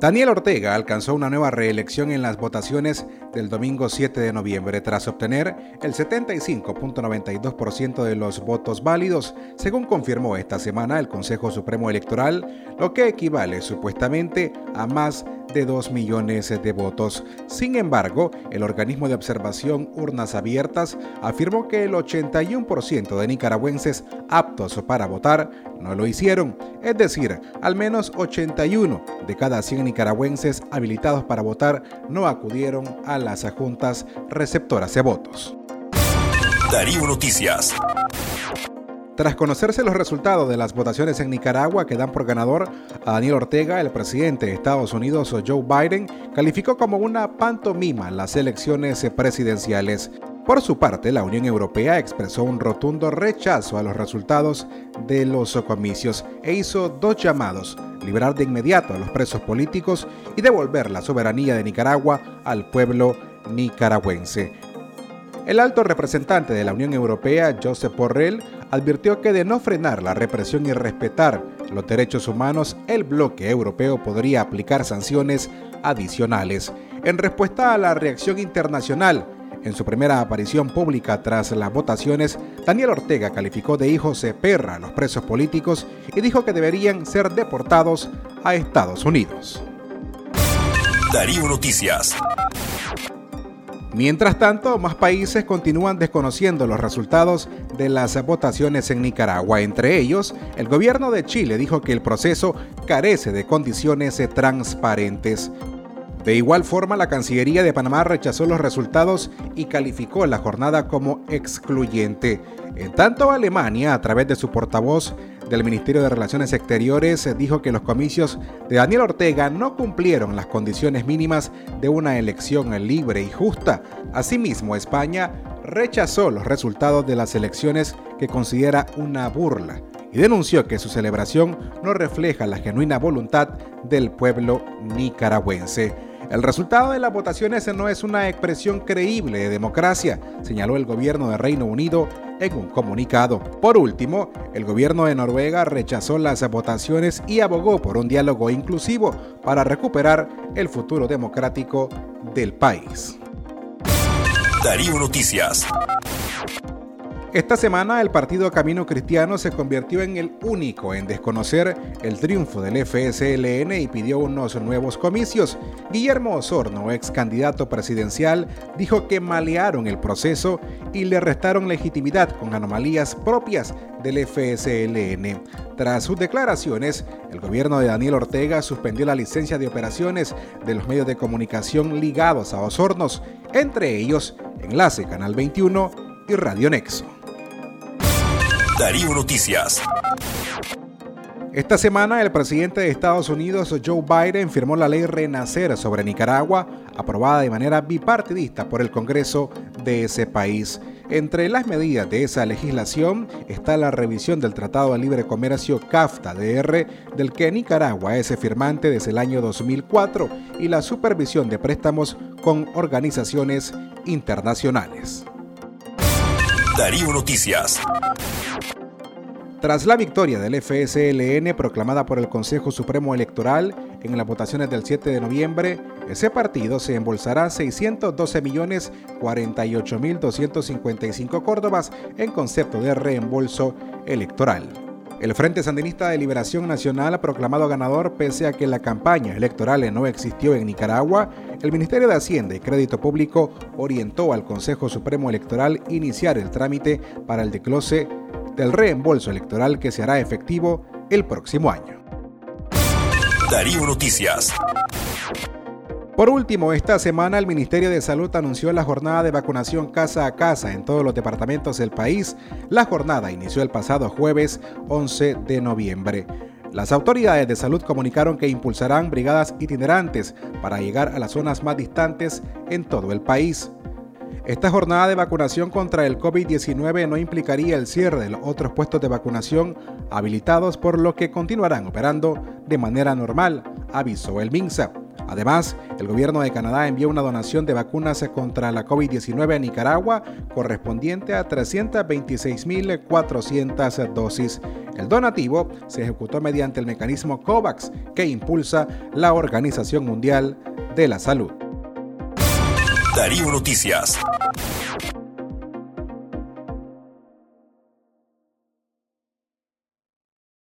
Daniel Ortega alcanzó una nueva reelección en las votaciones del domingo 7 de noviembre tras obtener el 75.92% de los votos válidos, según confirmó esta semana el Consejo Supremo Electoral, lo que equivale supuestamente a más de 2 millones de votos. Sin embargo, el organismo de observación Urnas Abiertas afirmó que el 81% de nicaragüenses aptos para votar no lo hicieron, es decir, al menos 81 de cada 100 nicaragüenses habilitados para votar no acudieron a las juntas receptoras de votos. Darío Noticias. Tras conocerse los resultados de las votaciones en Nicaragua que dan por ganador a Daniel Ortega, el presidente de Estados Unidos, Joe Biden, calificó como una pantomima las elecciones presidenciales. Por su parte, la Unión Europea expresó un rotundo rechazo a los resultados de los comicios e hizo dos llamados, liberar de inmediato a los presos políticos y devolver la soberanía de Nicaragua al pueblo nicaragüense. El alto representante de la Unión Europea, Josep Borrell, advirtió que de no frenar la represión y respetar los derechos humanos, el bloque europeo podría aplicar sanciones adicionales. En respuesta a la reacción internacional, en su primera aparición pública tras las votaciones, Daniel Ortega calificó de hijos de perra a los presos políticos y dijo que deberían ser deportados a Estados Unidos. Darío Noticias. Mientras tanto, más países continúan desconociendo los resultados de las votaciones en Nicaragua. Entre ellos, el gobierno de Chile dijo que el proceso carece de condiciones transparentes. De igual forma, la Cancillería de Panamá rechazó los resultados y calificó la jornada como excluyente. En tanto, Alemania, a través de su portavoz, del Ministerio de Relaciones Exteriores dijo que los comicios de Daniel Ortega no cumplieron las condiciones mínimas de una elección libre y justa. Asimismo, España rechazó los resultados de las elecciones que considera una burla y denunció que su celebración no refleja la genuina voluntad del pueblo nicaragüense. El resultado de las votaciones no es una expresión creíble de democracia, señaló el gobierno de Reino Unido en un comunicado. Por último, el gobierno de Noruega rechazó las votaciones y abogó por un diálogo inclusivo para recuperar el futuro democrático del país. Darío Noticias. Esta semana el partido Camino Cristiano se convirtió en el único en desconocer el triunfo del FSLN y pidió unos nuevos comicios. Guillermo Osorno, ex candidato presidencial, dijo que malearon el proceso y le restaron legitimidad con anomalías propias del FSLN. Tras sus declaraciones, el gobierno de Daniel Ortega suspendió la licencia de operaciones de los medios de comunicación ligados a Osornos, entre ellos Enlace Canal 21 y Radio Nexo. Darío Noticias. Esta semana el presidente de Estados Unidos, Joe Biden, firmó la ley Renacer sobre Nicaragua, aprobada de manera bipartidista por el Congreso de ese país. Entre las medidas de esa legislación está la revisión del Tratado de Libre Comercio CAFTA-DR, del que Nicaragua es firmante desde el año 2004, y la supervisión de préstamos con organizaciones internacionales. Darío Noticias. Tras la victoria del FSLN proclamada por el Consejo Supremo Electoral en las votaciones del 7 de noviembre, ese partido se embolsará 612.048.255 córdobas en concepto de reembolso electoral. El Frente Sandinista de Liberación Nacional ha proclamado ganador pese a que la campaña electoral no existió en Nicaragua. El Ministerio de Hacienda y Crédito Público orientó al Consejo Supremo Electoral iniciar el trámite para el declose del reembolso electoral que se hará efectivo el próximo año. Darío Noticias. Por último, esta semana el Ministerio de Salud anunció la jornada de vacunación casa a casa en todos los departamentos del país. La jornada inició el pasado jueves 11 de noviembre. Las autoridades de salud comunicaron que impulsarán brigadas itinerantes para llegar a las zonas más distantes en todo el país. Esta jornada de vacunación contra el COVID-19 no implicaría el cierre de los otros puestos de vacunación habilitados por lo que continuarán operando de manera normal, avisó el MINSA. Además, el gobierno de Canadá envió una donación de vacunas contra la COVID-19 a Nicaragua correspondiente a 326.400 dosis. El donativo se ejecutó mediante el mecanismo COVAX que impulsa la Organización Mundial de la Salud. Darío Noticias.